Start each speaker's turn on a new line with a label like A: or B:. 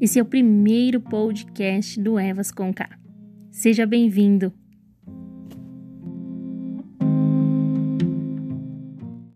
A: Esse é o primeiro podcast do Evas com K. Seja bem-vindo!